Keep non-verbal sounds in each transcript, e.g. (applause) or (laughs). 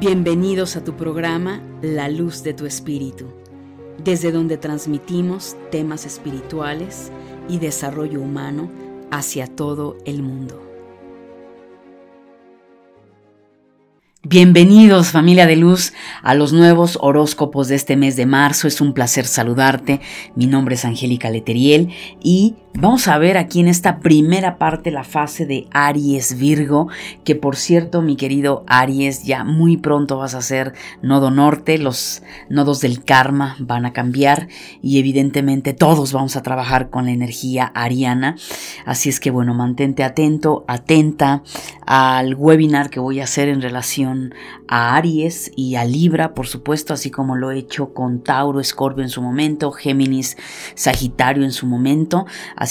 Bienvenidos a tu programa La Luz de tu Espíritu, desde donde transmitimos temas espirituales y desarrollo humano hacia todo el mundo. Bienvenidos familia de luz a los nuevos horóscopos de este mes de marzo. Es un placer saludarte. Mi nombre es Angélica Leteriel y vamos a ver aquí en esta primera parte la fase de Aries Virgo, que por cierto mi querido Aries ya muy pronto vas a ser nodo norte, los nodos del karma van a cambiar y evidentemente todos vamos a trabajar con la energía ariana. Así es que bueno, mantente atento, atenta al webinar que voy a hacer en relación a Aries y a Libra, por supuesto, así como lo he hecho con Tauro, Escorpio en su momento, Géminis, Sagitario en su momento.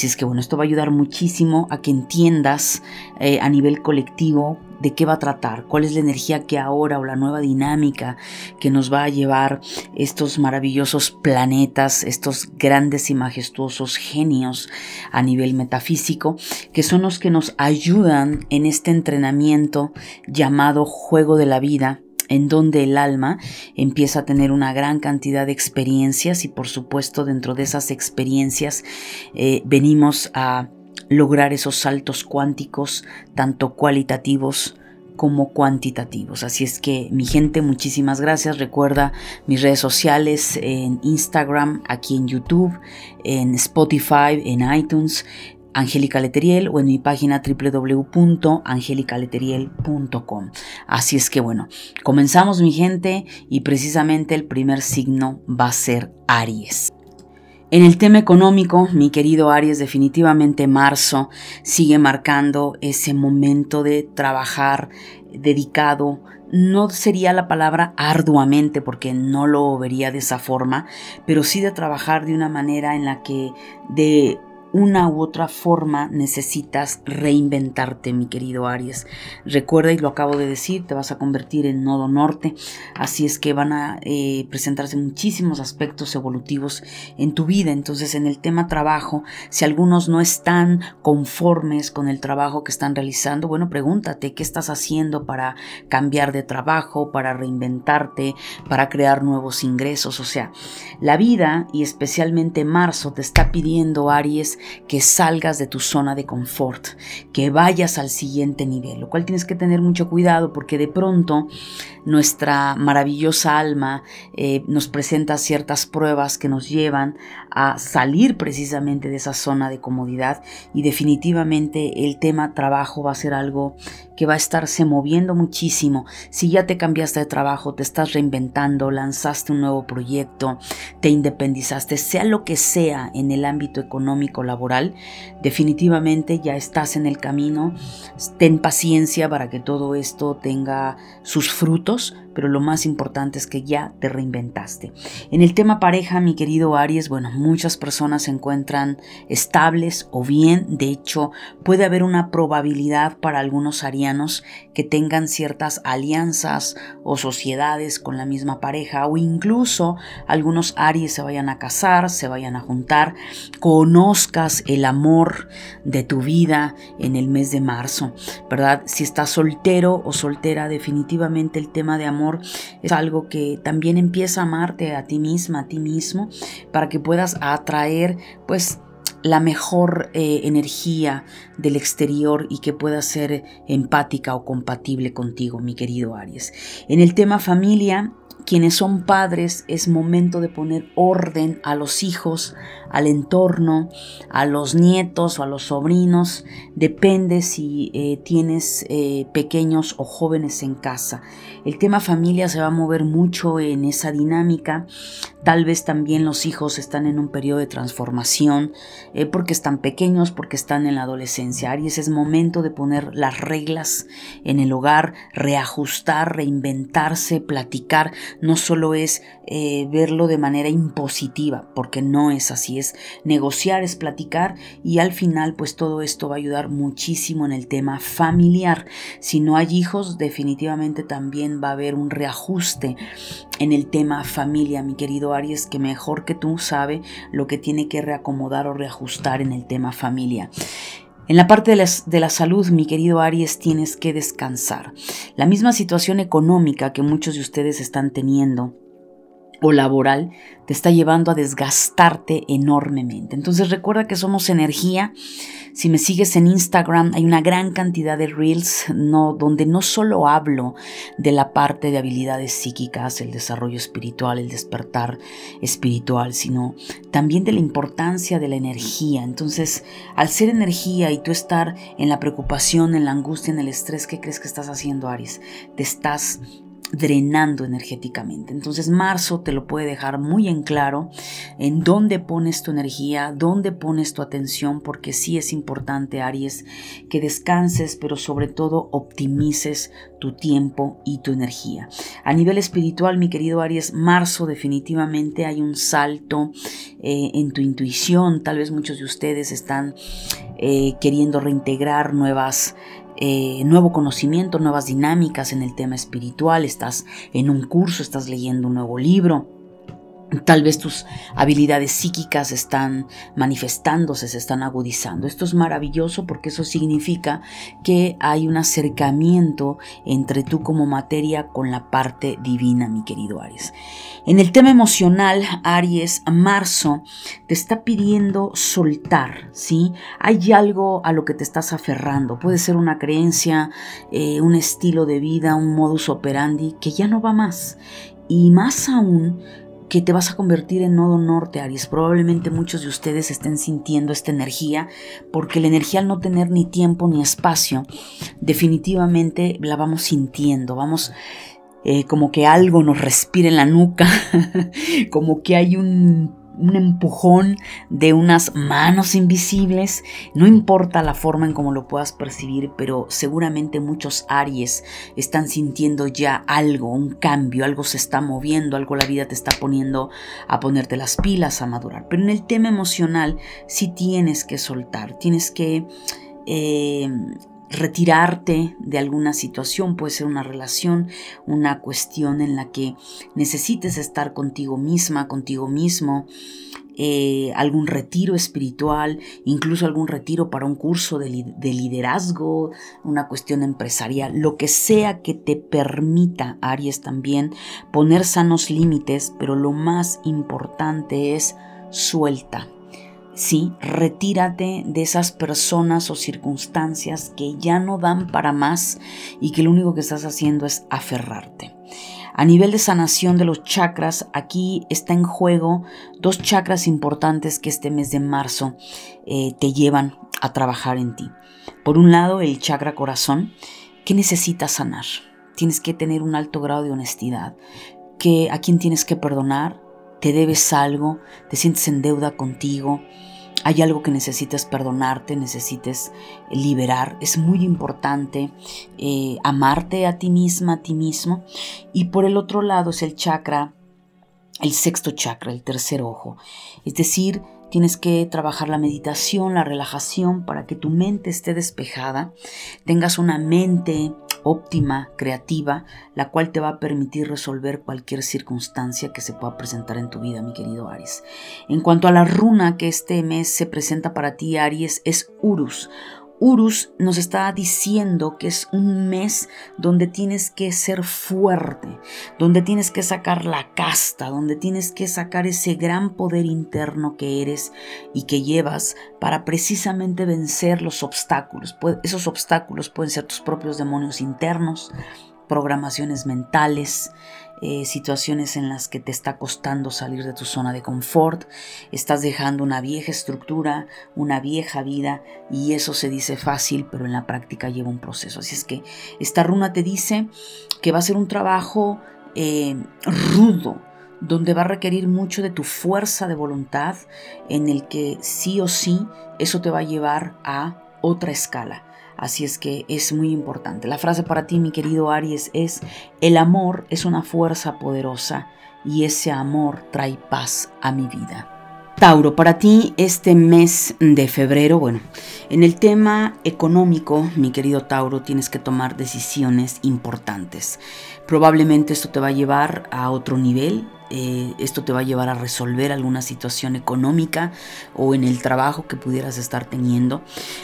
Es que bueno, esto va a ayudar muchísimo a que entiendas eh, a nivel colectivo de qué va a tratar, cuál es la energía que ahora o la nueva dinámica que nos va a llevar estos maravillosos planetas, estos grandes y majestuosos genios a nivel metafísico, que son los que nos ayudan en este entrenamiento llamado juego de la vida en donde el alma empieza a tener una gran cantidad de experiencias y por supuesto dentro de esas experiencias eh, venimos a lograr esos saltos cuánticos, tanto cualitativos como cuantitativos. Así es que mi gente, muchísimas gracias. Recuerda mis redes sociales en Instagram, aquí en YouTube, en Spotify, en iTunes, Angélica Leteriel o en mi página www.angelicaleteriel.com. Así es que bueno, comenzamos mi gente y precisamente el primer signo va a ser Aries. En el tema económico, mi querido Aries, definitivamente marzo sigue marcando ese momento de trabajar dedicado. No sería la palabra arduamente porque no lo vería de esa forma, pero sí de trabajar de una manera en la que de una u otra forma necesitas reinventarte, mi querido Aries. Recuerda, y lo acabo de decir, te vas a convertir en nodo norte, así es que van a eh, presentarse muchísimos aspectos evolutivos en tu vida. Entonces, en el tema trabajo, si algunos no están conformes con el trabajo que están realizando, bueno, pregúntate qué estás haciendo para cambiar de trabajo, para reinventarte, para crear nuevos ingresos. O sea, la vida y especialmente marzo te está pidiendo, Aries, que salgas de tu zona de confort, que vayas al siguiente nivel, lo cual tienes que tener mucho cuidado porque de pronto nuestra maravillosa alma eh, nos presenta ciertas pruebas que nos llevan a salir precisamente de esa zona de comodidad y definitivamente el tema trabajo va a ser algo que va a estarse moviendo muchísimo. Si ya te cambiaste de trabajo, te estás reinventando, lanzaste un nuevo proyecto, te independizaste, sea lo que sea en el ámbito económico laboral, definitivamente ya estás en el camino. Ten paciencia para que todo esto tenga sus frutos pero lo más importante es que ya te reinventaste. En el tema pareja, mi querido Aries, bueno, muchas personas se encuentran estables o bien, de hecho, puede haber una probabilidad para algunos arianos que tengan ciertas alianzas o sociedades con la misma pareja o incluso algunos Aries se vayan a casar, se vayan a juntar, conozcas el amor de tu vida en el mes de marzo, ¿verdad? Si estás soltero o soltera, definitivamente el tema de amor es algo que también empieza a amarte a ti misma, a ti mismo, para que puedas atraer pues la mejor eh, energía del exterior y que pueda ser empática o compatible contigo, mi querido Aries. En el tema familia, quienes son padres es momento de poner orden a los hijos, al entorno, a los nietos o a los sobrinos. Depende si eh, tienes eh, pequeños o jóvenes en casa. El tema familia se va a mover mucho en esa dinámica. Tal vez también los hijos están en un periodo de transformación eh, porque están pequeños, porque están en la adolescencia. Aries es momento de poner las reglas en el hogar, reajustar, reinventarse, platicar. No solo es verlo de manera impositiva, porque no es así es negociar, es platicar y al final pues todo esto va a ayudar muchísimo en el tema familiar. Si no hay hijos, definitivamente también va a haber un reajuste en el tema familia, mi querido Aries, que mejor que tú sabe lo que tiene que reacomodar o reajustar en el tema familia. En la parte de, de, la salud, mi querido Aries, tienes que descansar. La misma situación económica que muchos de ustedes están teniendo o laboral te está llevando a desgastarte enormemente. Entonces recuerda que somos energía. Si me sigues en Instagram hay una gran cantidad de reels no, donde no solo hablo de la parte de habilidades psíquicas, el desarrollo espiritual, el despertar espiritual, sino también de la importancia de la energía. Entonces, al ser energía y tú estar en la preocupación, en la angustia, en el estrés, ¿qué crees que estás haciendo, Aries? Te estás drenando energéticamente. Entonces marzo te lo puede dejar muy en claro en dónde pones tu energía, dónde pones tu atención, porque sí es importante, Aries, que descanses, pero sobre todo optimices tu tiempo y tu energía. A nivel espiritual, mi querido Aries, marzo definitivamente hay un salto eh, en tu intuición. Tal vez muchos de ustedes están eh, queriendo reintegrar nuevas eh, nuevo conocimiento, nuevas dinámicas en el tema espiritual, estás en un curso, estás leyendo un nuevo libro. Tal vez tus habilidades psíquicas están manifestándose, se están agudizando. Esto es maravilloso porque eso significa que hay un acercamiento entre tú como materia con la parte divina, mi querido Aries. En el tema emocional, Aries, marzo te está pidiendo soltar, ¿sí? Hay algo a lo que te estás aferrando. Puede ser una creencia, eh, un estilo de vida, un modus operandi que ya no va más. Y más aún, que te vas a convertir en nodo norte, Aries. Probablemente muchos de ustedes estén sintiendo esta energía, porque la energía al no tener ni tiempo ni espacio, definitivamente la vamos sintiendo, vamos eh, como que algo nos respira en la nuca, (laughs) como que hay un un empujón de unas manos invisibles. No importa la forma en cómo lo puedas percibir, pero seguramente muchos Aries están sintiendo ya algo, un cambio, algo se está moviendo, algo la vida te está poniendo a ponerte las pilas, a madurar. Pero en el tema emocional sí tienes que soltar, tienes que... Eh, retirarte de alguna situación, puede ser una relación, una cuestión en la que necesites estar contigo misma, contigo mismo, eh, algún retiro espiritual, incluso algún retiro para un curso de, de, liderazgo, una cuestión empresarial, lo que sea que te permita, Aries también, poner sanos límites, pero lo más importante es suelta Sí, retírate de esas personas o circunstancias que ya no dan para más y que lo único que estás haciendo es aferrarte. A nivel de sanación de los chakras, aquí está en juego dos chakras importantes que este mes de marzo eh, te llevan a trabajar en ti. Por un lado, el chakra corazón, que necesitas sanar. Tienes que tener un alto grado de honestidad. Que a quién tienes que perdonar, te debes algo, te sientes en deuda contigo, hay algo que necesitas perdonarte, necesites liberar. Es muy importante eh, amarte a ti misma, a ti mismo. Y por el otro lado es el chakra, el sexto chakra, el tercer ojo. Es decir, Tienes que trabajar la meditación, la relajación para que tu mente esté despejada, tengas una mente óptima, creativa, la cual te va a permitir resolver cualquier circunstancia que se pueda presentar en tu vida, mi querido Aries. En cuanto a la runa que este mes se presenta para ti, Aries, es Urus. Urus nos está diciendo que es un mes donde tienes que ser fuerte, donde tienes que sacar la casta, donde tienes que sacar ese gran poder interno que eres y que llevas para precisamente vencer los obstáculos. Esos obstáculos pueden ser tus propios demonios internos, programaciones mentales, eh, situaciones en las que te está costando salir de tu zona de confort, estás dejando una vieja estructura, una vieja vida y eso se dice fácil, pero en la práctica lleva un proceso. Así es que esta runa te dice que va a ser un trabajo eh, rudo, donde va a requerir mucho de tu fuerza de voluntad, en el que sí o sí eso te va a llevar a otra escala. Así es que es muy importante. La frase para ti, mi querido Aries, es, el amor es una fuerza poderosa y ese amor trae paz a mi vida. Tauro, para ti este mes de febrero, bueno, en el tema económico, mi querido Tauro, tienes que tomar decisiones importantes. Probablemente esto te va a llevar a otro nivel eh, esto te va a llevar a resolver alguna situación económica o en el trabajo que pudieras estar teniendo.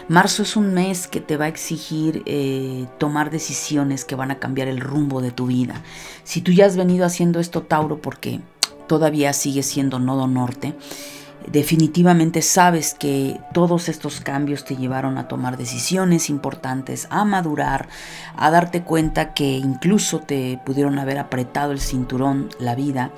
Marzo es un mes que te va a exigir eh, tomar decisiones que van a cambiar el rumbo de tu vida. Si tú ya has venido haciendo esto, Tauro, porque todavía sigue siendo nodo norte, definitivamente sabes que todos estos cambios te llevaron a tomar decisiones importantes, a madurar, a darte cuenta que incluso te pudieron haber apretado el cinturón, la vida,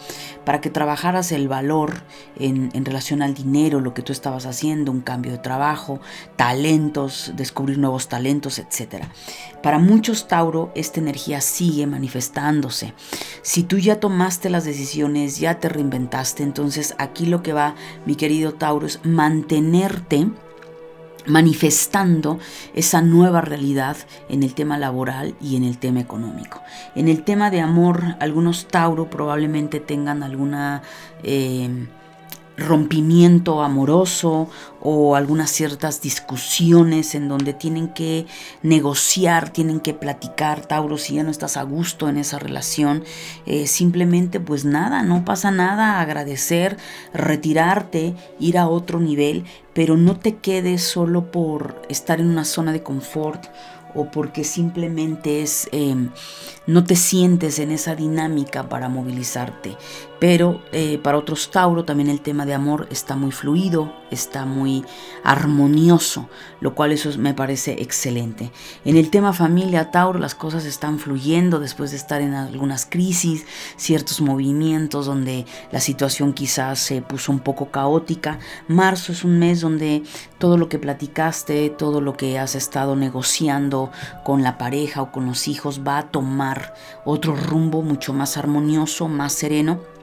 para que trabajaras el valor en, relación al dinero, lo que tú estabas haciendo, un cambio de trabajo, talentos, descubrir nuevos talentos, etc. Para muchos Tauro, esta energía sigue manifestándose. Si tú ya tomaste las decisiones, ya te reinventaste, entonces aquí lo que va, querido Tauro, es mantenerte manifestando esa nueva realidad en el tema laboral y en el tema económico. En el tema de amor, algunos Tauro probablemente tengan alguna... Eh, rompimiento amoroso o algunas ciertas discusiones en donde tienen que negociar, tienen que platicar, Tauro, si ya no estás a gusto en esa relación, eh, simplemente pues nada, no pasa nada, agradecer, retirarte, ir a otro nivel, pero no te quedes solo por estar en una zona de confort o porque simplemente es em, no te sientes en esa dinámica para movilizarte. Pero eh, para otros Tauro también el tema de amor está muy fluido, está muy armonioso, lo cual eso me parece excelente. En el tema familia Tauro las cosas están fluyendo después de estar en algunas crisis, ciertos movimientos donde la situación quizás se puso un poco caótica. Marzo es un mes donde todo lo que platicaste, todo lo que has estado negociando con la pareja o con los hijos va a tomar otro rumbo mucho más armonioso, más sereno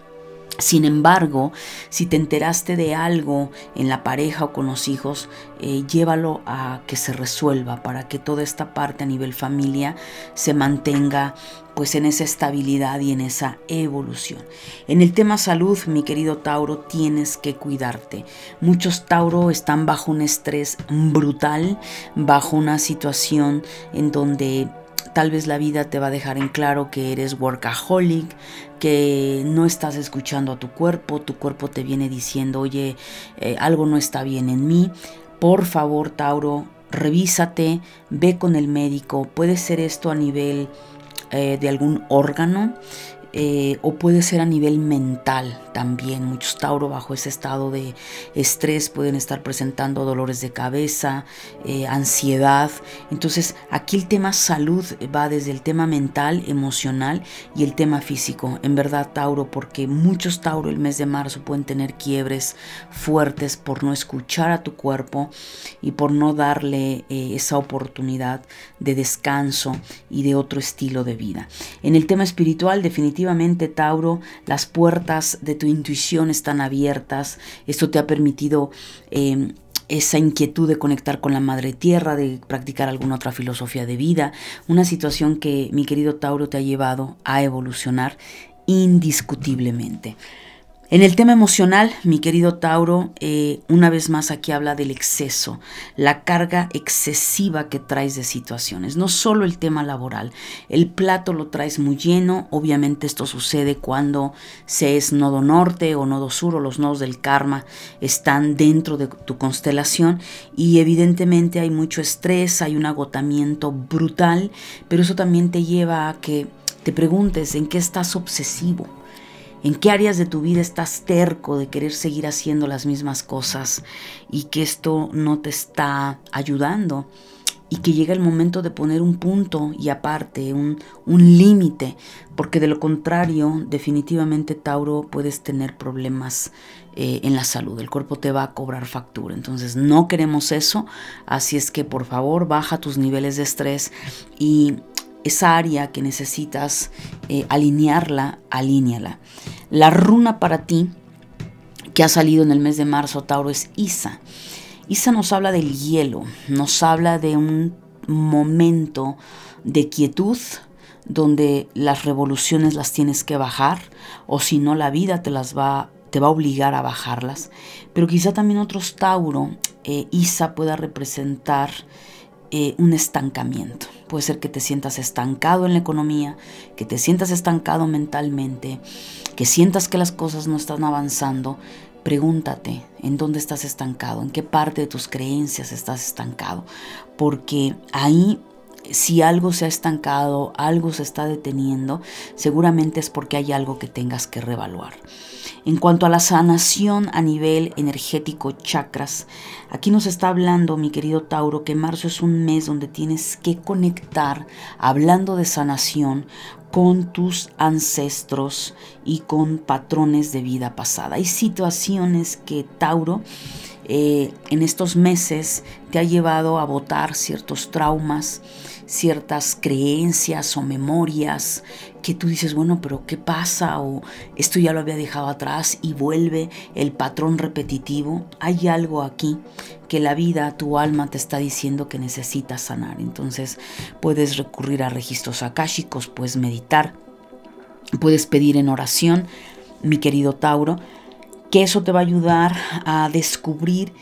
sin embargo, si te enteraste de algo en la pareja o con los hijos, eh, llévalo a que se resuelva para que toda esta parte a nivel familia se mantenga pues en esa estabilidad y en esa evolución. En el tema salud, mi querido Tauro, tienes que cuidarte. Muchos Tauro están bajo un estrés brutal, bajo una situación en donde Tal vez la vida te va a dejar en claro que eres workaholic, que no estás escuchando a tu cuerpo, tu cuerpo te viene diciendo, oye, eh, algo no está bien en mí. Por favor, Tauro, revísate, ve con el médico. Puede ser esto a nivel eh, de algún órgano. Eh, o puede ser a nivel mental también. Muchos Tauro bajo ese estado de estrés pueden estar presentando dolores de cabeza, eh, ansiedad. Entonces aquí el tema salud va desde el tema mental, emocional y el tema físico. En verdad Tauro, porque muchos Tauro el mes de marzo pueden tener quiebres fuertes por no escuchar a tu cuerpo y por no darle eh, esa oportunidad de descanso y de otro estilo de vida. En el tema espiritual definitivamente Tauro, las puertas de tu intuición están abiertas. Esto te ha permitido em, esa inquietud de conectar con la madre tierra, de practicar alguna otra filosofía de vida, una situación que mi querido Tauro te ha llevado a evolucionar indiscutiblemente. En el tema emocional, mi querido Tauro, eh, una vez más aquí habla del exceso, la carga excesiva que traes de situaciones, no solo el tema laboral, el plato lo traes muy lleno, obviamente esto sucede cuando se es nodo norte o nodo sur o los nodos del karma están dentro de tu constelación y evidentemente hay mucho estrés, hay un agotamiento brutal, pero eso también te lleva a que te preguntes en qué estás obsesivo en qué áreas de tu vida estás terco de querer seguir haciendo las mismas cosas y que esto no te está ayudando y que llega el momento de poner un punto y aparte, un, límite, porque de lo contrario, definitivamente Tauro puedes tener problemas eh, en la salud, el cuerpo te va a cobrar factura, entonces no queremos eso, así es que por favor baja tus niveles de estrés y esa área que necesitas eh, alinearla, alíñala. La runa para ti que ha salido en el mes de marzo, Tauro, es Isa. Isa nos habla del hielo, nos habla de un momento de quietud donde las revoluciones las tienes que bajar o si no la vida te las va te va a obligar a bajarlas. Pero quizá también otros Tauro, eh, Isa pueda representar eh, un estancamiento. Puede ser que te sientas estancado en la economía, que te sientas estancado mentalmente, que sientas que las cosas no están avanzando. Pregúntate en dónde estás estancado, en qué parte de tus creencias estás estancado, porque ahí si algo se ha estancado, algo se está deteniendo, seguramente es porque hay algo que tengas que revaluar. En cuanto a la sanación a nivel energético, chakras, aquí nos está hablando mi querido Tauro que marzo es un mes donde tienes que conectar, hablando de sanación, con tus ancestros y con patrones de vida pasada. Hay situaciones que Tauro eh, en estos meses te ha llevado a votar ciertos traumas, ciertas creencias o memorias que tú dices, bueno, pero ¿qué pasa? O esto ya lo había dejado atrás y vuelve el patrón repetitivo. Hay algo aquí que la vida, tu alma te está diciendo que necesitas sanar. Entonces puedes recurrir a registros akáshicos, puedes meditar, puedes pedir en oración, mi querido Tauro, que eso te va a ayudar a descubrir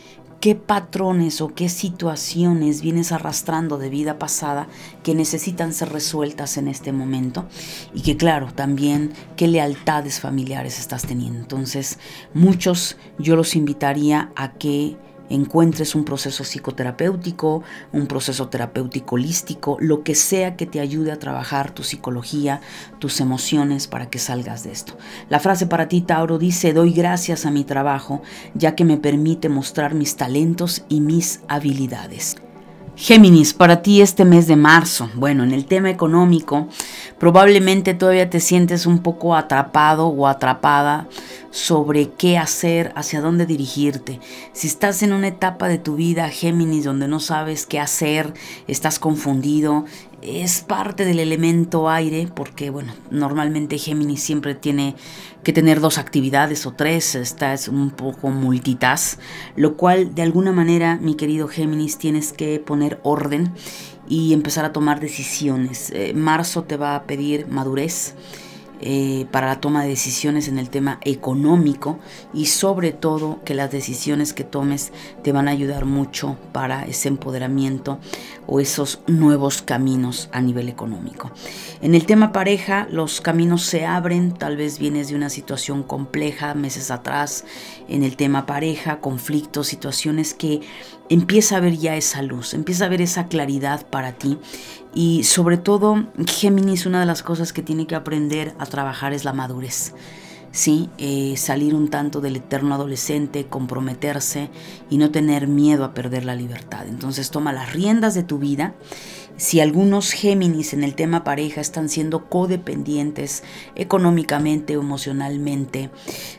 qué patrones o qué situaciones vienes arrastrando de vida pasada que necesitan ser resueltas en este momento y que claro, también qué lealtades familiares estás teniendo. Entonces, muchos yo los invitaría a que encuentres un proceso psicoterapéutico, un proceso terapéutico holístico, lo que sea que te ayude a trabajar tu psicología, tus emociones para que salgas de esto. La frase para ti, Tauro, dice, doy gracias a mi trabajo, ya que me permite mostrar mis talentos y mis habilidades. Géminis, para ti este mes de marzo, bueno, en el tema económico, probablemente todavía te sientes un poco atrapado o atrapada sobre qué hacer, hacia dónde dirigirte. Si estás en una etapa de tu vida, Géminis, donde no sabes qué hacer, estás confundido, es parte del elemento aire, porque bueno, normalmente Géminis siempre tiene que tener dos actividades o tres, esta es un poco multitask, lo cual de alguna manera, mi querido Géminis, tienes que poner orden y empezar a tomar decisiones. Eh, marzo te va a pedir madurez eh, para la toma de decisiones en el tema económico y sobre todo que las decisiones que tomes te van a ayudar mucho para ese empoderamiento o esos nuevos caminos a nivel económico. En el tema pareja, los caminos se abren, tal vez vienes de una situación compleja meses atrás, en el tema pareja, conflictos, situaciones que empieza a ver ya esa luz, empieza a ver esa claridad para ti y sobre todo, Géminis, una de las cosas que tiene que aprender a trabajar es la madurez. Sí, eh, salir un tanto del eterno adolescente, comprometerse y no tener miedo a perder la libertad. Entonces toma las riendas de tu vida si algunos Géminis en el tema pareja están siendo codependientes económicamente, emocionalmente,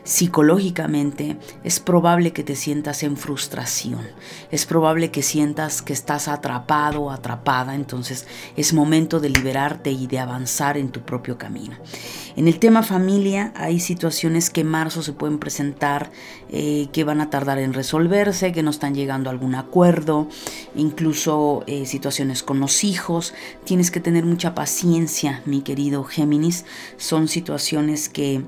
psicológicamente, es probable que te sientas en frustración. Es probable que sientas que estás atrapado o atrapada. Entonces es momento de liberarte y de avanzar en tu propio camino. En el tema familia hay situaciones que en marzo se pueden presentar eh, que van a tardar en resolverse, que no están llegando a algún acuerdo, incluso eh, situaciones con los hijos. Tienes que tener mucha paciencia, mi querido Géminis. Son situaciones que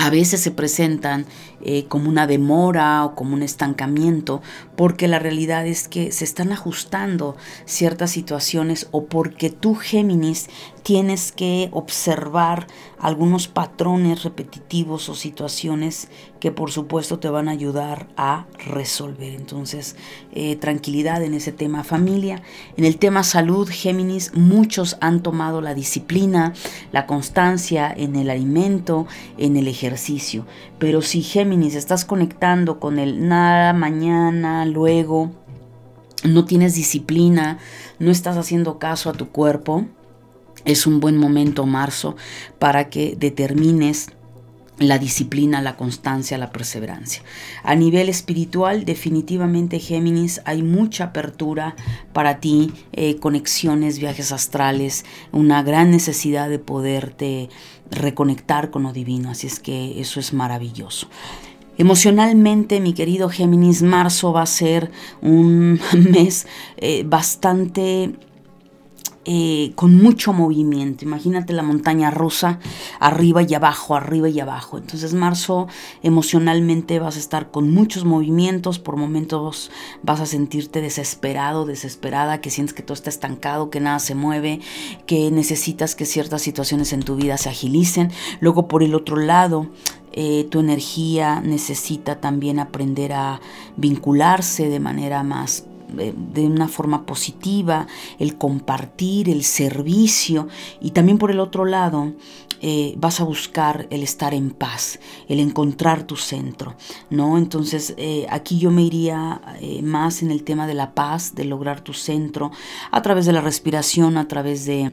a veces se presentan eh, como una demora o como un estancamiento, porque la realidad es que se están ajustando ciertas situaciones o porque tú, Géminis, tienes que observar algunos patrones repetitivos o situaciones que por supuesto te van a ayudar a resolver. Entonces, eh, tranquilidad en ese tema familia. En el tema salud, Géminis, muchos han tomado la disciplina, la constancia en el alimento, en el ejercicio. Pero si Géminis estás conectando con el nada, mañana, luego, no tienes disciplina, no estás haciendo caso a tu cuerpo, es un buen momento marzo para que determines la disciplina, la constancia, la perseverancia. A nivel espiritual, definitivamente Géminis, hay mucha apertura para ti, eh, conexiones, viajes astrales, una gran necesidad de poderte reconectar con lo divino, así es que eso es maravilloso. Emocionalmente, mi querido Géminis, marzo va a ser un (laughs) mes eh, bastante eh, con mucho movimiento. Imagínate la montaña rusa, arriba y abajo, arriba y abajo. Entonces marzo emocionalmente vas a estar con muchos movimientos, por momentos vas a sentirte desesperado, desesperada, que sientes que todo está estancado, que nada se mueve, que necesitas que ciertas situaciones en tu vida se agilicen. Luego por el otro lado, eh, tu energía necesita también aprender a vincularse de manera más de una forma positiva, el compartir, el servicio y también por el otro lado eh, vas a buscar el estar en paz, el encontrar tu centro, ¿no? Entonces eh, aquí yo me iría más en el tema de la paz, de lograr tu centro a través de la respiración, a través de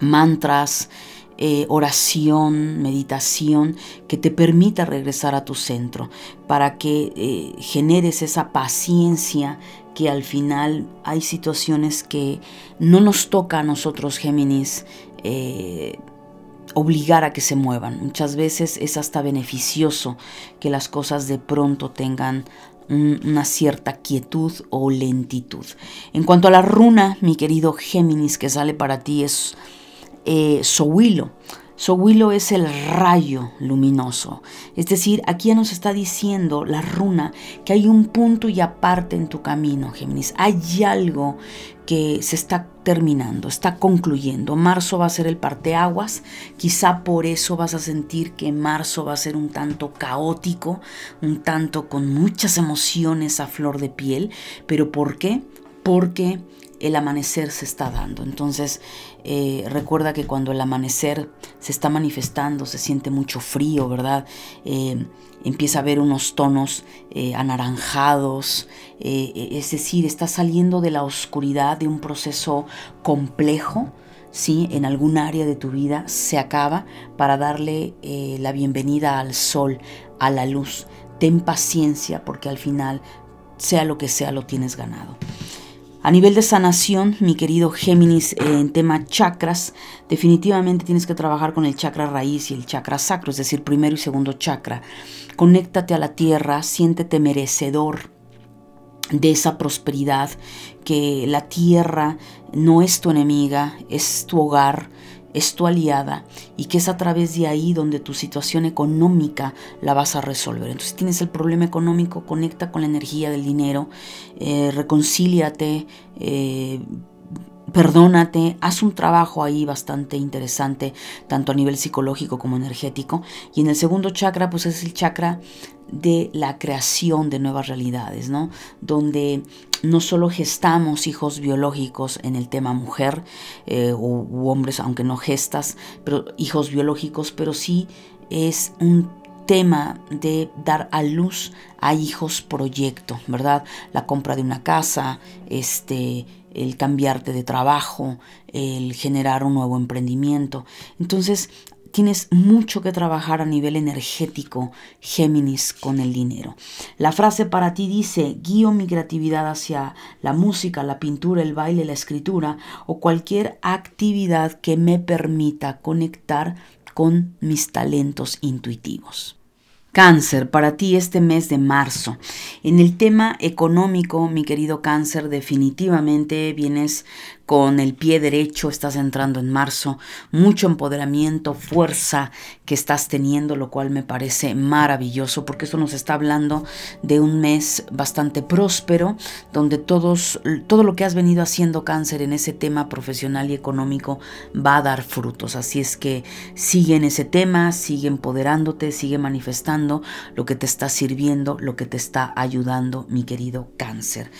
mantras, eh, oración, meditación que te permita regresar a tu centro, para que eh, generes esa paciencia que al final hay situaciones que no nos toca a nosotros, Géminis, eh, obligar a que se muevan. Muchas veces es hasta beneficioso que las cosas de pronto tengan una cierta quietud o lentitud. En cuanto a la runa, mi querido Géminis, que sale para ti es eh, Sohuilo. es el rayo luminoso. Es decir, aquí ya nos está diciendo la runa que hay un punto y aparte en tu camino, Géminis. Hay algo que se está terminando, está concluyendo. Marzo va a ser el parteaguas. Quizá por eso vas a sentir que marzo va a ser un tanto caótico, un tanto con muchas emociones a flor de piel. ¿Pero por qué? Porque el amanecer se está dando. Entonces, eh, recuerda que cuando el amanecer se está manifestando, se siente mucho frío, ¿verdad? Eh, empieza a haber unos tonos eh, anaranjados, es decir, está saliendo de la oscuridad de un proceso complejo. ¿sí? en algún área de tu vida se acaba para darle la bienvenida al sol, a la luz. Ten paciencia porque al final, sea lo que sea, lo tienes ganado. A nivel de sanación, mi querido Géminis, en tema chakras, definitivamente tienes que trabajar con el chakra raíz y el chakra sacro, es decir, primero y segundo chakra. Conéctate a la tierra, siéntete merecedor de esa prosperidad, que la tierra no es tu enemiga, es tu hogar, es tu aliada y que es a través de ahí donde tu situación económica la vas a resolver. Entonces si tienes el problema económico, conecta con la energía del dinero, eh, reconcíliate, eh, perdónate, haz un trabajo ahí bastante interesante, tanto a nivel psicológico como energético. Y en el segundo chakra, pues es el chakra de la creación de nuevas realidades, ¿no? Donde no solo gestamos hijos biológicos en el tema mujer eh, u, hombres, aunque no gestas, pero hijos biológicos, pero sí es un tema de dar a luz a hijos proyecto, ¿verdad? La compra de una casa, este, el cambiarte de trabajo, el generar un nuevo emprendimiento. Entonces, tienes mucho que trabajar a nivel energético, Géminis, con el dinero. La frase para ti dice, guío mi creatividad hacia la música, la pintura, el baile, la escritura o cualquier actividad que me permita conectar con mis talentos intuitivos. Cáncer, para ti este mes de marzo. En el tema económico, mi querido cáncer, definitivamente vienes con el pie derecho, estás entrando en marzo, mucho empoderamiento, fuerza que estás teniendo, lo cual me parece maravilloso porque esto nos está hablando de un mes bastante próspero, donde todos, todo lo que has venido haciendo cáncer en ese tema profesional y económico va a dar frutos. Así es que sigue en ese tema, sigue empoderándote, sigue manifestando lo que te está sirviendo, lo que te está ayudando, mi querido cáncer.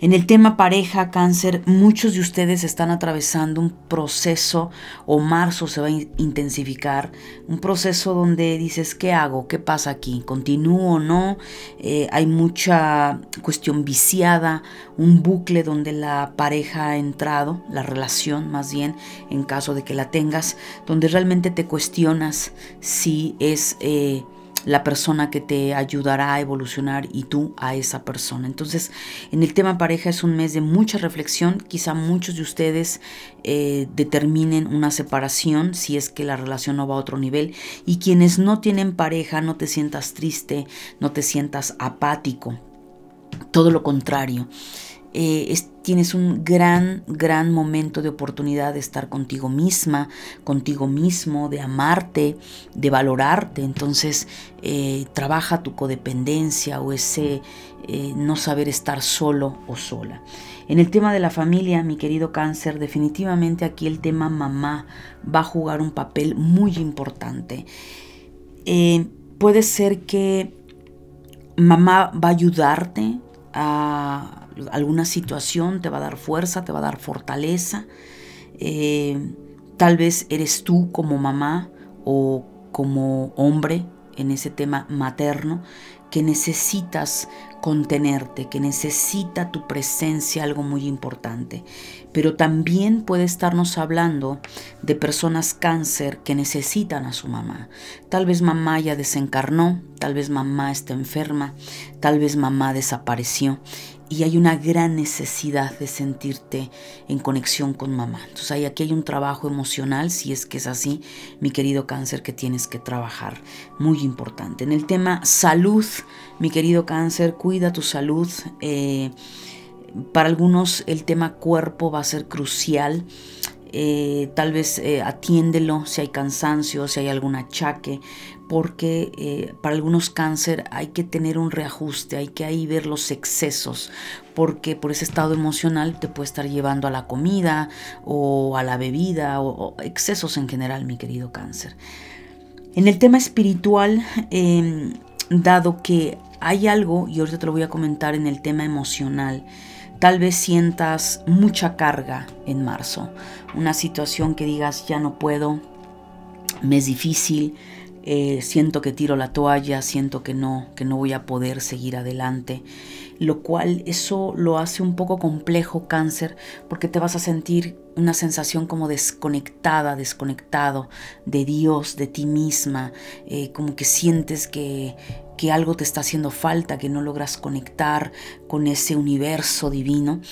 En el tema pareja, cáncer, muchos de ustedes están atravesando un proceso o marzo se va a intensificar, un proceso donde dices, ¿qué hago? ¿Qué pasa aquí? ¿Continúo o no? Eh, hay mucha cuestión viciada, un bucle donde la pareja ha entrado, la relación más bien, en caso de que la tengas, donde realmente te cuestionas si es... Eh, la persona que te ayudará a evolucionar y tú a esa persona. Entonces, en el tema pareja es un mes de mucha reflexión. Quizá muchos de ustedes eh, determinen una separación si es que la relación no va a otro nivel. Y quienes no tienen pareja, no te sientas triste, no te sientas apático. Todo lo contrario. Eh, tienes un gran, gran momento de oportunidad de estar contigo misma, contigo mismo, de amarte, de valorarte. Entonces, eh, trabaja tu codependencia o ese eh, no saber estar solo o sola. En el tema de la familia, mi querido cáncer, definitivamente aquí el tema mamá va a jugar un papel muy importante. puede ser que mamá va a ayudarte a alguna situación, te va a dar fuerza, te va a dar fortaleza. Eh, tal vez eres tú como mamá o como hombre en ese tema materno que necesitas contenerte, que necesita tu presencia, algo muy importante. Pero también puede estarnos hablando de personas cáncer que necesitan a su mamá. Tal vez mamá ya desencarnó, tal vez mamá está enferma, tal vez mamá desapareció y hay una gran necesidad de sentirte en conexión con mamá. Entonces aquí hay un trabajo emocional, si es que es así, mi querido cáncer, que tienes que trabajar. Muy importante. En el tema salud, mi querido cáncer, cuida tu salud. Eh, para algunos el tema cuerpo va a ser crucial. Eh, tal vez eh, atiéndelo si hay cansancio, si hay algún achaque, porque eh, para algunos cáncer hay que tener un reajuste, hay que ahí ver los excesos, porque por ese estado emocional te puede estar llevando a la comida o a la bebida o, excesos en general, mi querido cáncer. En el tema espiritual, em, dado que hay algo, y ahorita te lo voy a comentar en el tema emocional, Tal vez sientas mucha carga en marzo, una situación que digas ya no puedo, me es difícil, eh, siento que tiro la toalla, siento que no, que no voy a poder seguir adelante, lo cual eso lo hace un poco complejo cáncer porque te vas a sentir una sensación como desconectada, desconectado de Dios, de ti misma, eh, como que sientes que, que algo te está haciendo falta, que no logras conectar con ese universo divino.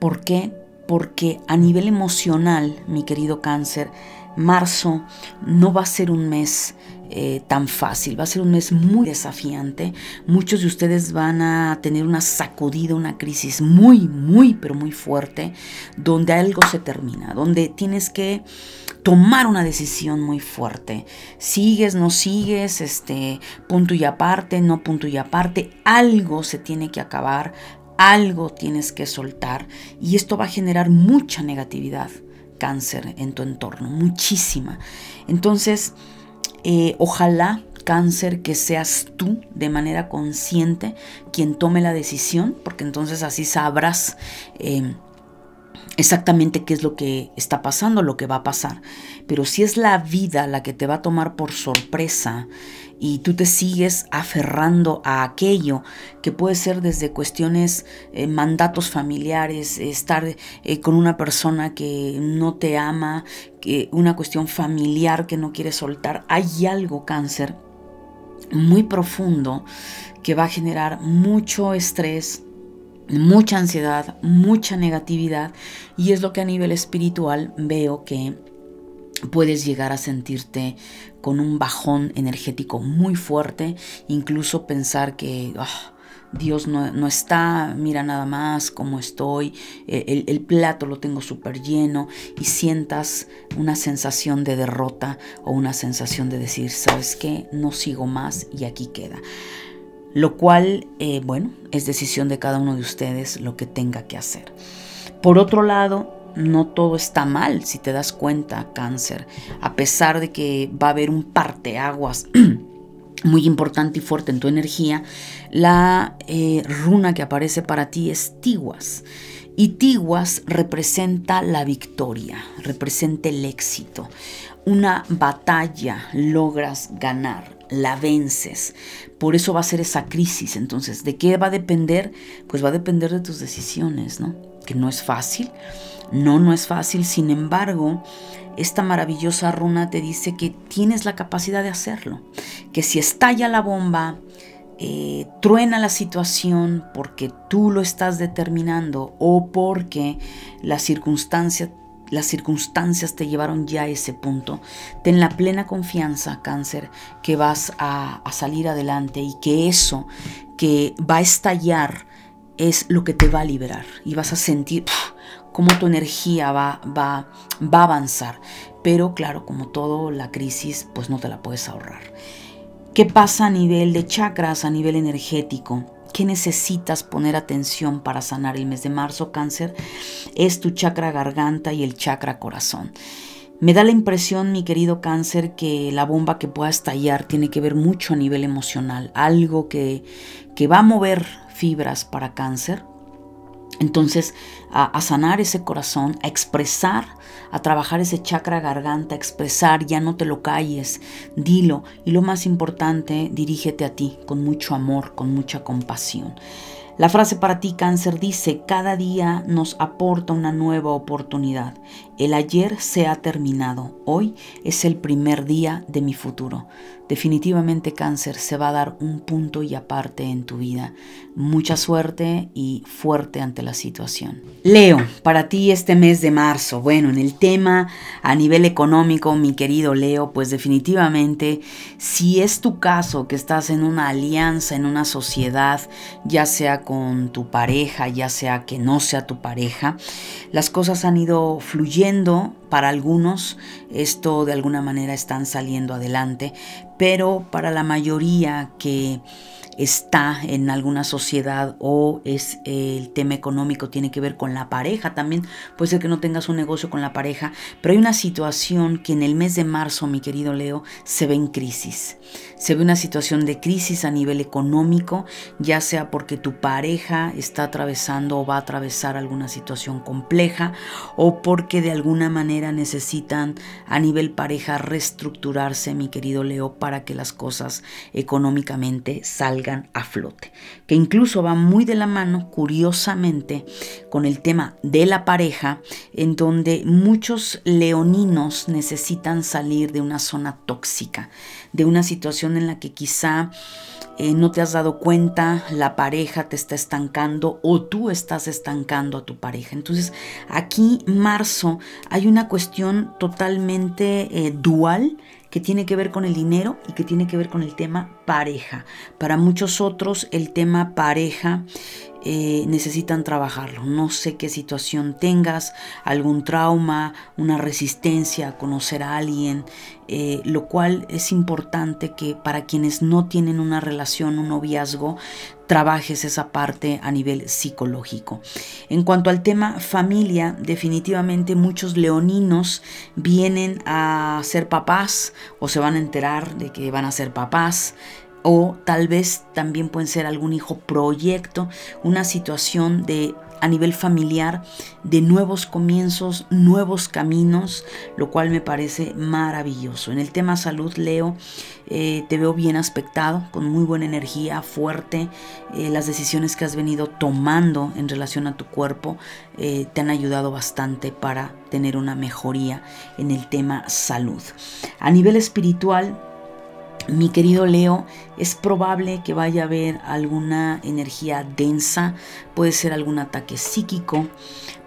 ¿Por qué? Porque a nivel emocional, mi querido cáncer, marzo no va a ser un mes eh, tan fácil, va a ser un mes muy desafiante. Muchos de ustedes van a tener una sacudida, una crisis muy, muy, pero muy fuerte, donde algo se termina, donde tienes que tomar una decisión muy fuerte. Sigues, no sigues, este, punto y aparte, no punto y aparte, algo se tiene que acabar, algo tienes que soltar y esto va a generar mucha negatividad, cáncer en tu entorno, muchísima. Entonces, eh, ojalá cáncer que seas tú de manera consciente quien tome la decisión, porque entonces así sabrás eh, exactamente qué es lo que está pasando, lo que va a pasar. Pero si es la vida la que te va a tomar por sorpresa y tú te sigues aferrando a aquello que puede ser desde cuestiones, eh, mandatos familiares, estar eh, con una persona que no te ama, que una cuestión familiar que no quieres soltar, hay algo cáncer muy profundo que va a generar mucho estrés, mucha ansiedad, mucha negatividad y es lo que a nivel espiritual veo que puedes llegar a sentirte con un bajón energético muy fuerte, incluso pensar que ah, Dios no, está, mira nada más cómo estoy, eh, el, el plato lo tengo súper lleno y sientas una sensación de derrota o una sensación de decir, ¿sabes qué? No sigo más y aquí queda lo cual, eh, bueno, es decisión de cada uno de ustedes lo que tenga que hacer. Por otro lado, no todo está mal si te das cuenta, cáncer, a pesar de que va a haber un parteaguas (clears throat) muy importante y fuerte en tu energía, la eh, runa que aparece para ti es Tiguas. Y Tiguas representa la victoria, representa el éxito. Una batalla logras ganar, la vences. Por eso va a ser esa crisis. Entonces, ¿de qué va a depender? Pues va a depender de tus decisiones, ¿no? Que no es fácil. No, no es fácil. Sin embargo, esta maravillosa runa te dice que tienes la capacidad de hacerlo. Que si estalla la bomba, eh, truena la situación porque tú lo estás determinando o porque la circunstancia las circunstancias te llevaron ya a ese punto, ten la plena confianza, cáncer, que vas a, salir adelante y que eso que va a estallar es lo que te va a liberar y vas a sentir cómo tu energía va, va, va a avanzar. Pero claro, como todo, la crisis pues no te la puedes ahorrar. ¿Qué pasa a nivel de chakras, a nivel energético? ¿Qué necesitas poner atención para sanar el mes de marzo, cáncer? Es tu chakra garganta y el chakra corazón. Me da la impresión, mi querido cáncer, que la bomba que pueda estallar tiene que ver mucho a nivel emocional, algo que, que va a mover fibras para cáncer. Entonces, a, sanar ese corazón, a expresar, a trabajar ese chakra garganta, a expresar, ya no te lo calles, dilo. Y lo más importante, dirígete a ti con mucho amor, con mucha compasión. La frase para ti cáncer dice, cada día nos aporta una nueva oportunidad. El ayer se ha terminado, hoy es el primer día de mi futuro. Definitivamente cáncer se va a dar un punto y aparte en tu vida. Mucha suerte y fuerte ante la situación. Leo, para ti este mes de marzo, bueno, en el tema a nivel económico, mi querido Leo, pues definitivamente si es tu caso que estás en una alianza, en una sociedad, ya sea con tu pareja, ya sea que no sea tu pareja, las cosas han ido fluyendo para algunos esto de alguna manera están saliendo adelante, pero para la mayoría que está en alguna sociedad o es el tema económico tiene que ver con la pareja también puede ser que no tengas un negocio con la pareja pero hay una situación que en el mes de marzo mi querido Leo se ve en crisis. Se ve una situación de crisis a nivel económico ya sea porque tu pareja está atravesando o va a atravesar alguna situación compleja o porque de alguna manera necesitan a nivel pareja reestructurarse mi querido Leo para que las cosas económicamente salgan a flote, que incluso va muy de la mano, curiosamente, con el tema de la pareja, en donde muchos leoninos necesitan salir de una zona tóxica, de una situación en la que quizá eh, no te has dado cuenta, la pareja te está estancando o tú estás estancando a tu pareja. Entonces aquí, marzo, hay una cuestión totalmente eh, dual que tiene que ver con el dinero y que tiene que ver con el tema pareja. Para muchos otros el tema pareja eh, necesitan trabajarlo. No sé qué situación tengas, algún trauma, una resistencia a conocer a alguien, eh, lo cual es importante que para quienes no tienen una relación, un noviazgo, trabajes esa parte a nivel psicológico. En cuanto al tema familia, definitivamente muchos leoninos vienen a ser papás o se van a enterar de que van a ser papás o tal vez también pueden ser algún hijo proyecto, una situación de a nivel familiar de nuevos comienzos, nuevos caminos, lo cual me parece maravilloso. En el tema salud, Leo, eh, te veo bien aspectado, con muy buena energía, fuerte. Eh, las decisiones que has venido tomando en relación a tu cuerpo eh, te han ayudado bastante para tener una mejoría en el tema salud. A nivel espiritual, mi querido Leo, es probable que vaya a haber alguna energía densa, puede ser algún ataque psíquico,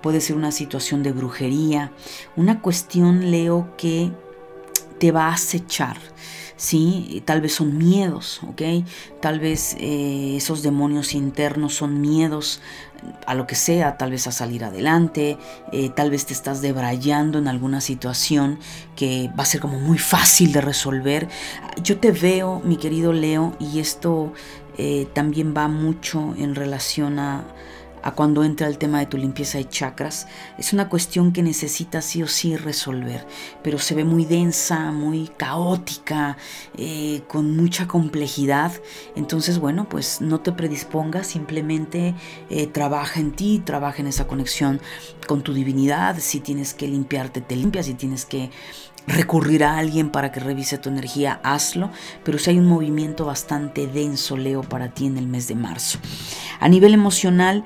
puede ser una situación de brujería, una cuestión, Leo, que te va a acechar. ¿sí? Tal vez son miedos, ¿ok? Tal vez eh, esos demonios internos son miedos a lo que sea, tal vez a salir adelante, eh, tal vez te estás debrayando en alguna situación que va a ser como muy fácil de resolver. Yo te veo, mi querido Leo, y esto eh, también va mucho en relación a a cuando entra el tema de tu limpieza de chakras. Es una cuestión que necesitas sí o sí resolver, pero se ve muy densa, muy caótica, eh, con mucha complejidad. Entonces, bueno, pues no te predispongas, simplemente eh, trabaja en ti, trabaja en esa conexión con tu divinidad. Si tienes que limpiarte, te limpias. Si tienes que recurrir a alguien para que revise tu energía, hazlo, pero si hay un movimiento bastante denso, Leo, para ti en el mes de marzo. A nivel emocional,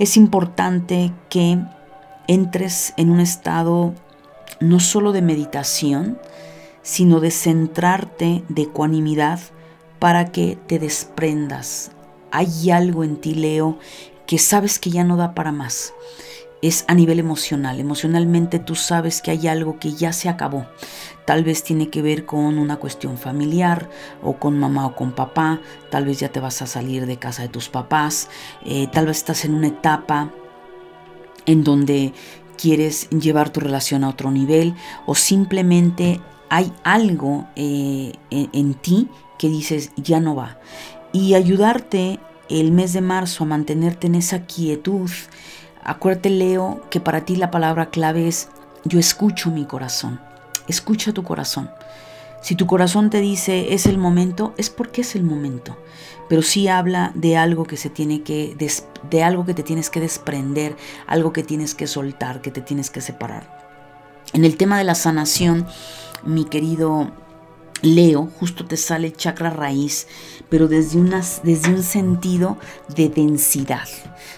es importante que entres en un estado no solo de meditación, sino de centrarte de ecuanimidad para que te desprendas. Hay algo en ti, Leo, que sabes que ya no da para más, es a nivel emocional. Emocionalmente tú sabes que hay algo que ya se acabó. Tal vez tiene que ver con una cuestión familiar o con mamá o con papá. Tal vez ya te vas a salir de casa de tus papás. Eh, tal vez estás en una etapa en donde quieres llevar tu relación a otro nivel o simplemente hay algo eh, en ti que dices ya no va. Y ayudarte el mes de marzo a mantenerte en esa quietud. Acuérdate, Leo, que para ti la palabra clave es yo escucho mi corazón. Escucha tu corazón. Si tu corazón te dice es el momento, es porque es el momento. Pero sí habla de algo que se tiene que de algo que te tienes que desprender, algo que tienes que soltar, que te tienes que separar. En el tema de la sanación, mi querido Leo, justo te sale chakra raíz, pero desde, desde un sentido de densidad,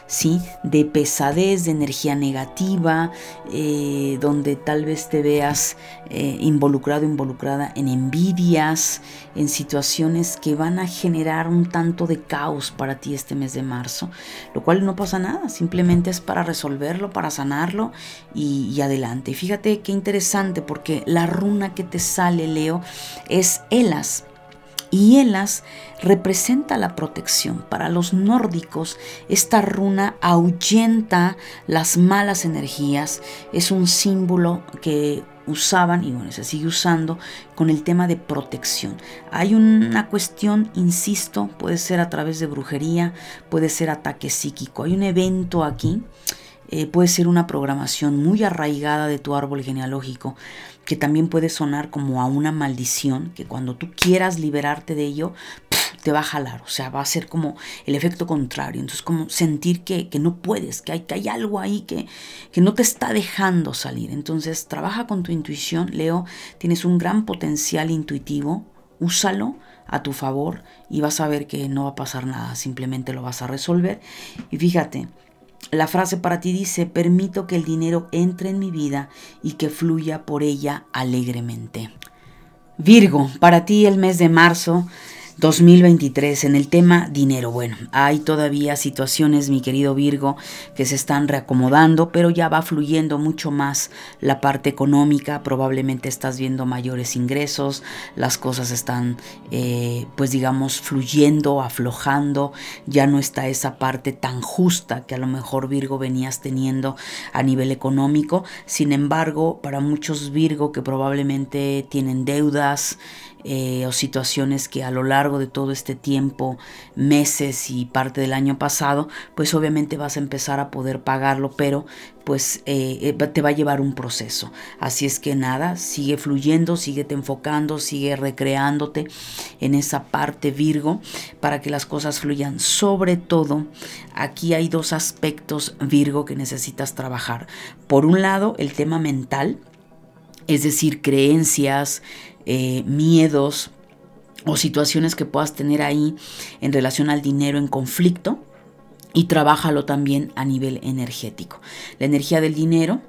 ¿sí? De pesadez, de energía negativa, eh, donde tal vez te veas eh, involucrado, involucrada en envidias, en situaciones que van a generar un tanto de caos para ti este mes de marzo, lo cual no pasa nada, simplemente es para resolverlo, para sanarlo y, y adelante. Y fíjate qué interesante, porque la runa que te sale, Leo, es Elas. Y Elas representa la protección. Para los nórdicos, esta runa ahuyenta las malas energías. Es un símbolo que usaban y bueno, se sigue usando con el tema de protección. Hay una cuestión, insisto, puede ser a través de brujería, puede ser ataque psíquico. Hay un evento aquí, eh, puede ser una programación muy arraigada de tu árbol genealógico que también puede sonar como a una maldición, que cuando tú quieras liberarte de ello, te va a jalar, o sea, va a ser como el efecto contrario, entonces como sentir que, no puedes, que hay, que hay algo ahí que, que no te está dejando salir, entonces trabaja con tu intuición, Leo, tienes un gran potencial intuitivo, úsalo a tu favor y vas a ver que no va a pasar nada, simplemente lo vas a resolver. Y fíjate, la frase para ti dice, permito que el dinero entre en mi vida y que fluya por ella alegremente. Virgo, para ti el mes de marzo 2023 en el tema dinero. Bueno, hay todavía situaciones, mi querido Virgo, que se están reacomodando, pero ya va fluyendo mucho más la parte económica. Probablemente estás viendo mayores ingresos, las cosas están, eh, pues digamos, fluyendo, aflojando. Ya no está esa parte tan justa que a lo mejor Virgo venías teniendo a nivel económico. Sin embargo, para muchos Virgo que probablemente tienen deudas, eh, o situaciones que a lo largo de todo este tiempo, meses y parte del año pasado, pues obviamente vas a empezar a poder pagarlo, pero pues eh, eh, te va a llevar un proceso. Así es que nada, sigue fluyendo, sigue te enfocando, sigue recreándote en esa parte Virgo para que las cosas fluyan. Sobre todo, aquí hay dos aspectos Virgo que necesitas trabajar. Por un lado, el tema mental, es decir, creencias, eh, miedos o situaciones que puedas tener ahí en relación al dinero en conflicto y trabájalo también a nivel energético. La energía del dinero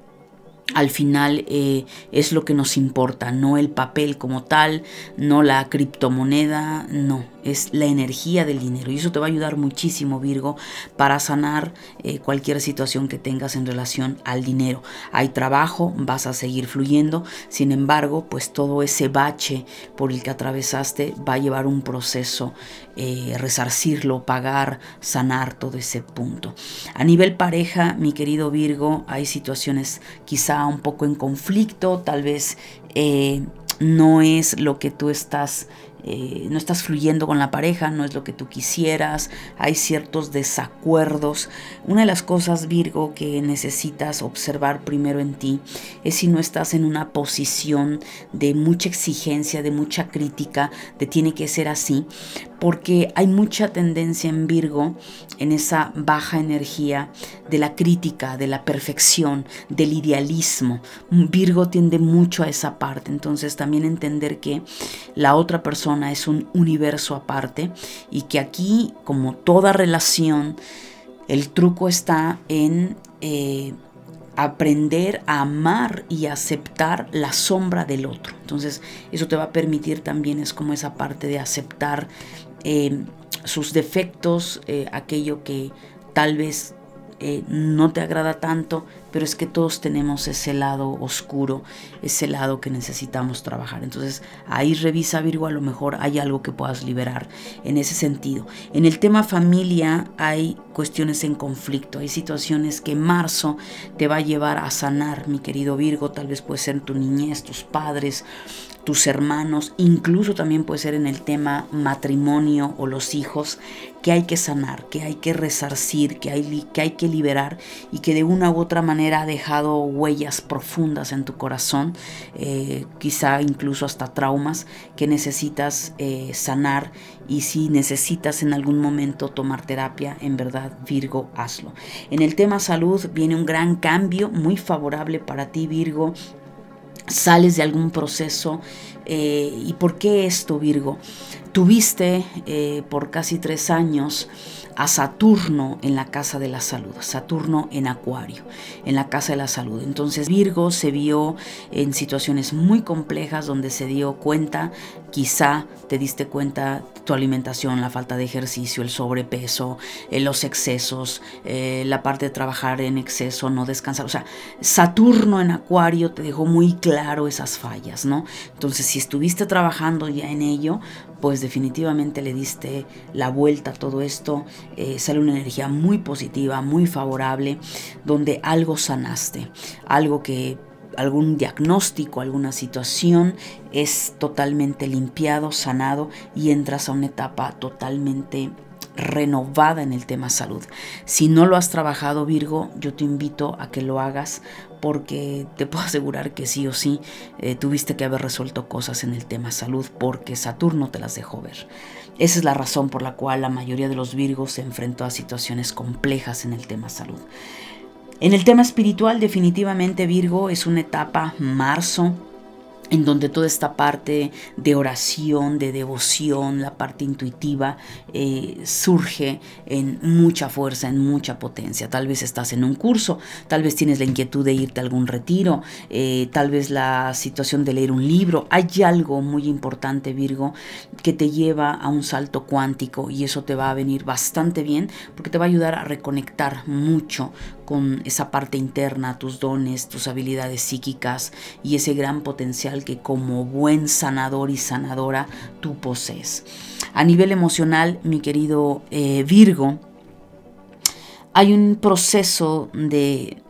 al final eh, es lo que nos importa, no el papel como tal, no la criptomoneda, no, es la energía del dinero y eso te va a ayudar muchísimo Virgo para sanar eh, cualquier situación que tengas en relación al dinero. Hay trabajo, vas a seguir fluyendo, sin embargo, pues todo ese bache por el que atravesaste va a llevar un proceso, eh, resarcirlo, pagar, sanar todo ese punto. A nivel pareja, mi querido Virgo, hay situaciones un poco en conflicto, tal vez... Eh, no es lo que tú estás eh, no estás fluyendo con la pareja, no es lo que tú quisieras, hay ciertos desacuerdos. Una de las cosas, Virgo, que necesitas observar primero en ti es si no estás en una posición de mucha exigencia, de mucha crítica, de tiene que ser así, porque hay mucha tendencia en Virgo, en esa baja energía de la crítica, de la perfección, del idealismo. Virgo tiende mucho a esa parte, entonces también entender que la otra persona es un universo aparte y que aquí, como toda relación, el truco está en... Eh, aprender a amar y aceptar la sombra del otro. Entonces, eso te va a permitir también, es como esa parte de aceptar eh, sus defectos, eh, aquello que tal vez eh, no te agrada tanto, pero es que todos tenemos ese lado oscuro, ese lado que necesitamos trabajar. Entonces ahí revisa Virgo, a lo mejor hay algo que puedas liberar en ese sentido. En el tema familia hay cuestiones en conflicto, hay situaciones que marzo te va a llevar a sanar, mi querido Virgo, tal vez puede ser tu niñez, tus padres, tus hermanos, incluso también puede ser en el tema matrimonio o los hijos, que hay que sanar, que hay que resarcir, que hay, que hay que liberar y que de una u otra manera ha dejado huellas profundas en tu corazón, eh, quizá incluso hasta traumas que necesitas eh, sanar y si necesitas en algún momento tomar terapia, en verdad Virgo, hazlo. En el tema salud viene un gran cambio muy favorable para ti Virgo sales de algún proceso. Eh, ¿Y por qué esto, Virgo? Tuviste eh, por casi tres años a Saturno en la casa de la salud, Saturno en Acuario, en la casa de la salud. Entonces Virgo se vio en situaciones muy complejas donde se dio cuenta, quizá te diste cuenta tu alimentación, la falta de ejercicio, el sobrepeso, eh, los excesos, la parte de trabajar en exceso, no descansar. O sea, Saturno en Acuario te dejó muy claro esas fallas, ¿no? Entonces, si estuviste trabajando ya en ello, pues definitivamente le diste la vuelta a todo esto, eh, sale una energía muy positiva, muy favorable, donde algo sanaste, algo que algún diagnóstico, alguna situación es totalmente limpiado, sanado y entras a una etapa totalmente renovada en el tema salud. Si no lo has trabajado Virgo, yo te invito a que lo hagas porque te puedo (laughs) asegurar que sí o sí eh, tuviste que haber resuelto cosas en el tema salud porque Saturno te las dejó ver. Esa es la razón por la cual la mayoría de los Virgos se enfrentó a situaciones complejas en el tema salud. En el tema espiritual, definitivamente Virgo es una etapa marzo en donde toda esta parte de oración, de devoción, la parte intuitiva, eh, surge en mucha fuerza, en mucha potencia. Tal vez estás en un curso, tal vez tienes la inquietud de irte a algún retiro, eh, tal vez la situación de leer un libro. Hay algo muy importante, Virgo, que te lleva a un salto cuántico y eso te va a venir bastante bien porque te va a ayudar a reconectar mucho con esa parte interna, tus dones, tus habilidades psíquicas y ese gran potencial que como buen sanador y sanadora tú posees. A nivel emocional, mi querido eh, Virgo, hay un proceso de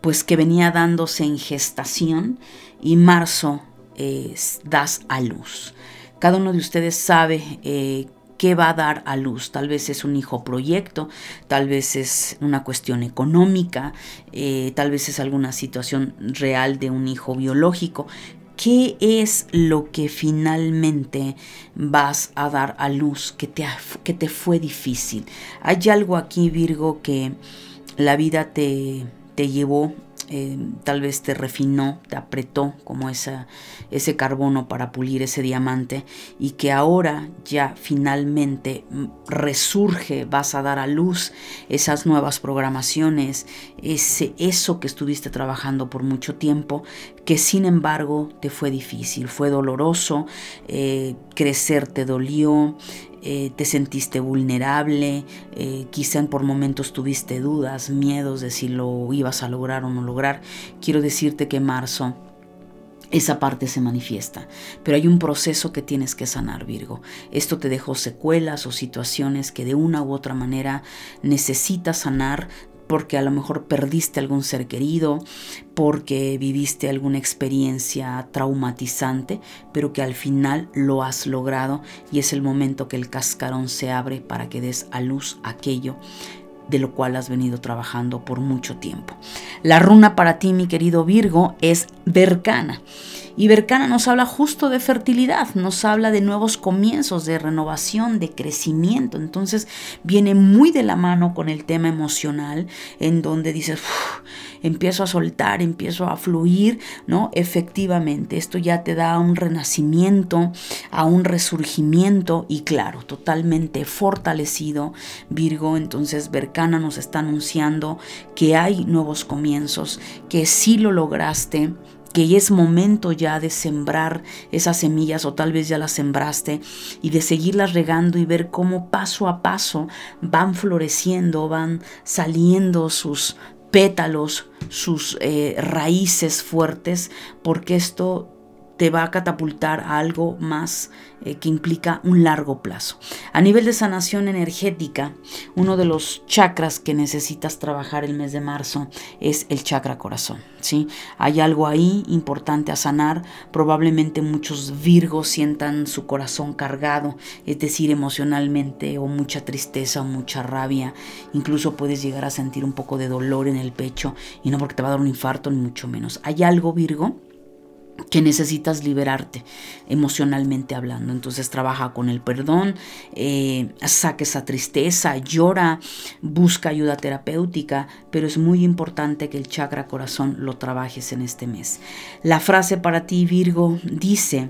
pues que venía dándose en gestación y marzo eh, das a luz. Cada uno de ustedes sabe eh, qué va a dar a luz. Tal vez es un hijo proyecto, tal vez es una cuestión económica, eh, tal vez es alguna situación real de un hijo biológico. ¿Qué es lo que finalmente vas a dar a luz que te, que te fue difícil? Hay algo aquí, Virgo, que la vida te, te llevó eh, tal vez te refinó, te apretó como esa, ese carbono para pulir ese diamante y que ahora ya finalmente mm, resurge, vas a dar a luz esas nuevas programaciones, ese, eso que estuviste trabajando por mucho tiempo, que sin embargo te fue difícil, fue doloroso, eh, crecer te dolió, eh, te sentiste vulnerable, eh, quizá por momentos tuviste dudas, miedos de si lo ibas a lograr o no lograr. Quiero decirte que marzo esa parte se manifiesta. Pero hay un proceso que tienes que sanar, Virgo. Esto te dejó secuelas o situaciones que de una u otra manera necesitas sanar porque a lo mejor perdiste algún ser querido, porque viviste alguna experiencia traumatizante, pero que al final lo has logrado y es el momento que el cascarón se abre para que des a luz aquello de lo cual has venido trabajando por mucho tiempo. La runa para ti, mi querido Virgo, es Bercana. Y Bercana nos habla justo de fertilidad, nos habla de nuevos comienzos, de renovación, de crecimiento. Entonces viene muy de la mano con el tema emocional, en donde dices, empiezo a soltar, empiezo a fluir, ¿no? Efectivamente, esto ya te da un renacimiento, a un resurgimiento y claro, totalmente fortalecido Virgo. Entonces Bercana nos está anunciando que hay nuevos comienzos, que sí lo lograste que es momento ya de sembrar esas semillas o tal vez ya las sembraste y de seguirlas regando y ver cómo paso a paso van floreciendo, van saliendo sus pétalos, sus eh, raíces fuertes porque esto te va a catapultar a algo más eh, que implica un largo plazo. A nivel de sanación energética, uno de los chakras que necesitas trabajar el mes de marzo es el chakra corazón. ¿sí? Hay algo ahí importante a sanar. Probablemente muchos virgos sientan su corazón cargado, es decir, emocionalmente o mucha tristeza o mucha rabia. Incluso puedes llegar a sentir un poco de dolor en el pecho y no porque te va a dar un infarto ni mucho menos. Hay algo, Virgo, que necesitas liberarte emocionalmente hablando. Entonces trabaja con el perdón, eh, saque esa tristeza, llora, busca ayuda terapéutica, pero es muy importante que el chakra corazón lo trabajes en este mes. La frase para ti, Virgo, dice,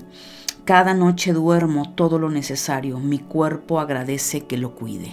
cada noche duermo todo lo necesario, mi cuerpo agradece que lo cuide.